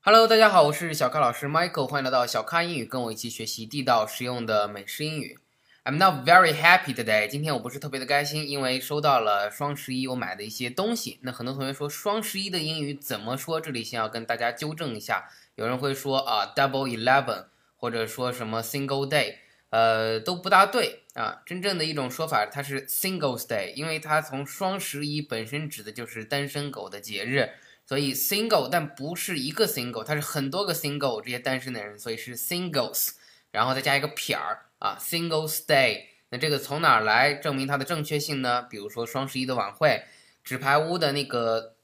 Hello，大家好，我是小咖老师 Michael，欢迎来到小咖英语，跟我一起学习地道实用的美式英语。I'm not very happy today，今天我不是特别的开心，因为收到了双十一我买的一些东西。那很多同学说双十一的英语怎么说？这里先要跟大家纠正一下，有人会说啊 Double Eleven，或者说什么 Single Day，呃都不大对啊。真正的一种说法它是 Singles Day，因为它从双十一本身指的就是单身狗的节日。所以 single，但不是一个 single，它是很多个 single 这些单身的人，所以是 singles，然后再加一个撇儿啊，single stay。那这个从哪儿来证明它的正确性呢？比如说双十一的晚会，纸牌屋的那个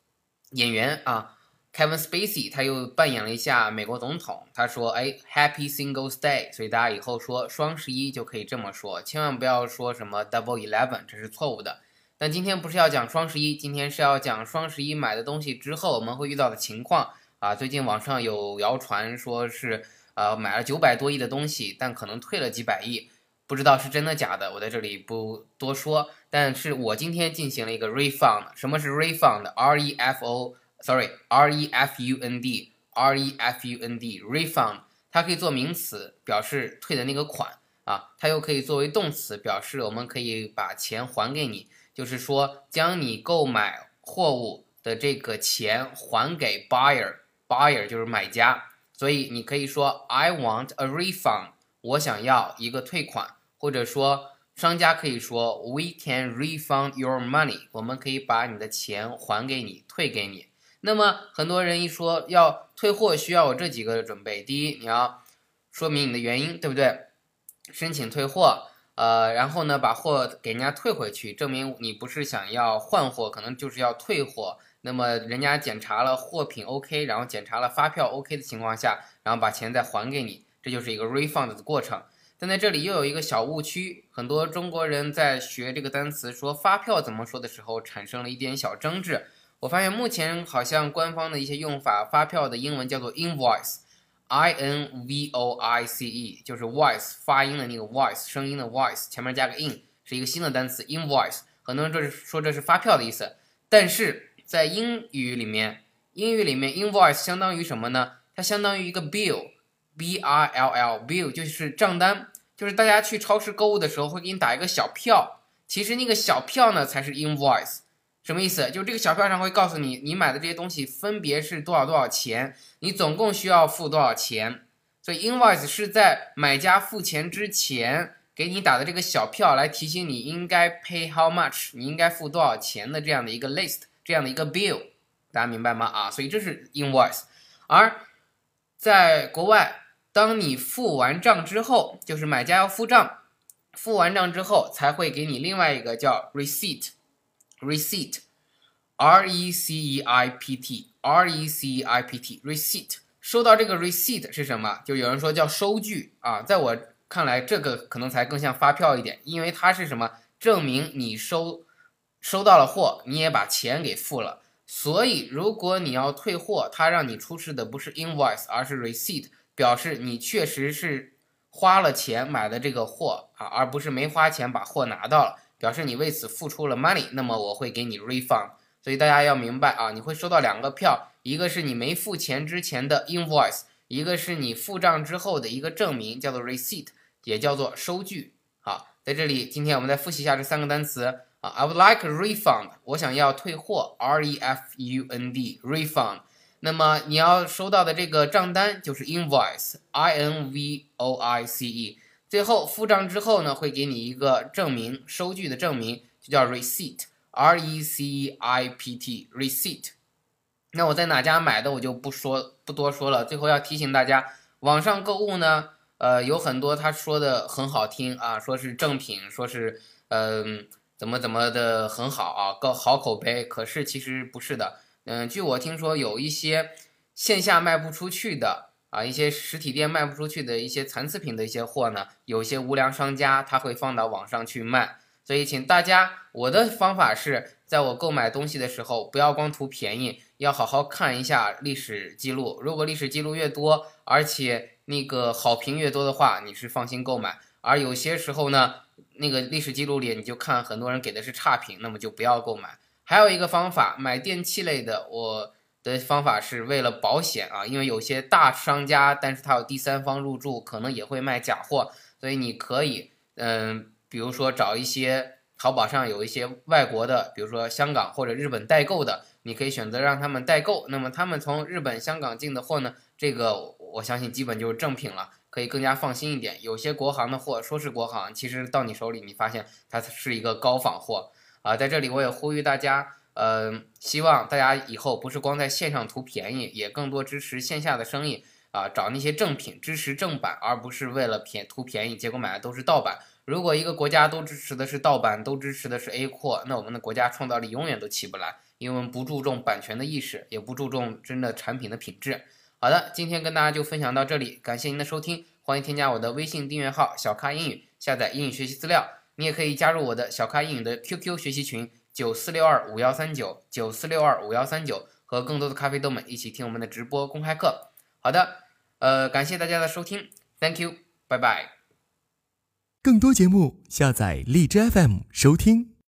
演员啊，Kevin Spacey，他又扮演了一下美国总统，他说哎，Happy single stay。所以大家以后说双十一就可以这么说，千万不要说什么 Double Eleven，这是错误的。但今天不是要讲双十一，今天是要讲双十一买的东西之后我们会遇到的情况啊。最近网上有谣传说是呃买了九百多亿的东西，但可能退了几百亿，不知道是真的假的，我在这里不多说。但是我今天进行了一个 refund，什么是 refund？R E F O，sorry，R E F U N D，R E F U N D，refund，它可以做名词表示退的那个款啊，它又可以作为动词表示我们可以把钱还给你。就是说，将你购买货物的这个钱还给 buyer，buyer 就是买家，所以你可以说 I want a refund，我想要一个退款，或者说商家可以说 We can refund your money，我们可以把你的钱还给你，退给你。那么很多人一说要退货，需要有这几个准备：第一，你要说明你的原因，对不对？申请退货。呃，然后呢，把货给人家退回去，证明你不是想要换货，可能就是要退货。那么人家检查了货品 OK，然后检查了发票 OK 的情况下，然后把钱再还给你，这就是一个 refund 的过程。但在这里又有一个小误区，很多中国人在学这个单词说发票怎么说的时候，产生了一点小争执。我发现目前好像官方的一些用法，发票的英文叫做 invoice。I N V O I C E 就是 voice 发音的那个 voice 声音的 voice 前面加个 in 是一个新的单词 invoice 很多人这是说这是发票的意思，但是在英语里面，英语里面 invoice 相当于什么呢？它相当于一个 bill B I L L bill 就是账单，就是大家去超市购物的时候会给你打一个小票，其实那个小票呢才是 invoice。什么意思？就这个小票上会告诉你，你买的这些东西分别是多少多少钱，你总共需要付多少钱。所以 invoice 是在买家付钱之前给你打的这个小票，来提醒你应该 pay how much，你应该付多少钱的这样的一个 list，这样的一个 bill，大家明白吗？啊，所以这是 invoice。而在国外，当你付完账之后，就是买家要付账，付完账之后才会给你另外一个叫 receipt。Receipt，r e c e i p t，r e c e i p t，receipt，收到这个 receipt 是什么？就有人说叫收据啊，在我看来，这个可能才更像发票一点，因为它是什么？证明你收收到了货，你也把钱给付了。所以，如果你要退货，他让你出示的不是 invoice，而是 receipt，表示你确实是花了钱买的这个货啊，而不是没花钱把货拿到了。表示你为此付出了 money，那么我会给你 refund。所以大家要明白啊，你会收到两个票，一个是你没付钱之前的 invoice，一个是你付账之后的一个证明，叫做 receipt，也叫做收据。好，在这里今天我们再复习一下这三个单词啊，I would like a refund，我想要退货，r e f u n d refund。那么你要收到的这个账单就是 invoice，i n v o i c e。最后付账之后呢，会给你一个证明，收据的证明就叫 receipt，r e c e i p t，receipt。那我在哪家买的我就不说不多说了。最后要提醒大家，网上购物呢，呃，有很多他说的很好听啊，说是正品，说是嗯怎么怎么的很好啊，高好口碑。可是其实不是的，嗯，据我听说，有一些线下卖不出去的。啊，一些实体店卖不出去的一些残次品的一些货呢，有些无良商家他会放到网上去卖，所以请大家，我的方法是在我购买东西的时候，不要光图便宜，要好好看一下历史记录。如果历史记录越多，而且那个好评越多的话，你是放心购买。而有些时候呢，那个历史记录里你就看很多人给的是差评，那么就不要购买。还有一个方法，买电器类的，我。的方法是为了保险啊，因为有些大商家，但是他有第三方入驻，可能也会卖假货，所以你可以，嗯，比如说找一些淘宝上有一些外国的，比如说香港或者日本代购的，你可以选择让他们代购。那么他们从日本、香港进的货呢，这个我相信基本就是正品了。可以更加放心一点。有些国行的货说是国行，其实到你手里，你发现它是一个高仿货啊。在这里，我也呼吁大家，呃，希望大家以后不是光在线上图便宜，也更多支持线下的生意啊，找那些正品，支持正版，而不是为了便图便宜，结果买的都是盗版。如果一个国家都支持的是盗版，都支持的是 A 货，那我们的国家创造力永远都起不来，因为我们不注重版权的意识，也不注重真的产品的品质。好的，今天跟大家就分享到这里，感谢您的收听，欢迎添加我的微信订阅号小咖英语，下载英语学习资料。你也可以加入我的小咖英语的 QQ 学习群九四六二五幺三九九四六二五幺三九，和更多的咖啡豆们一起听我们的直播公开课。好的，呃，感谢大家的收听，Thank you，拜拜。更多节目下载荔枝 FM 收听。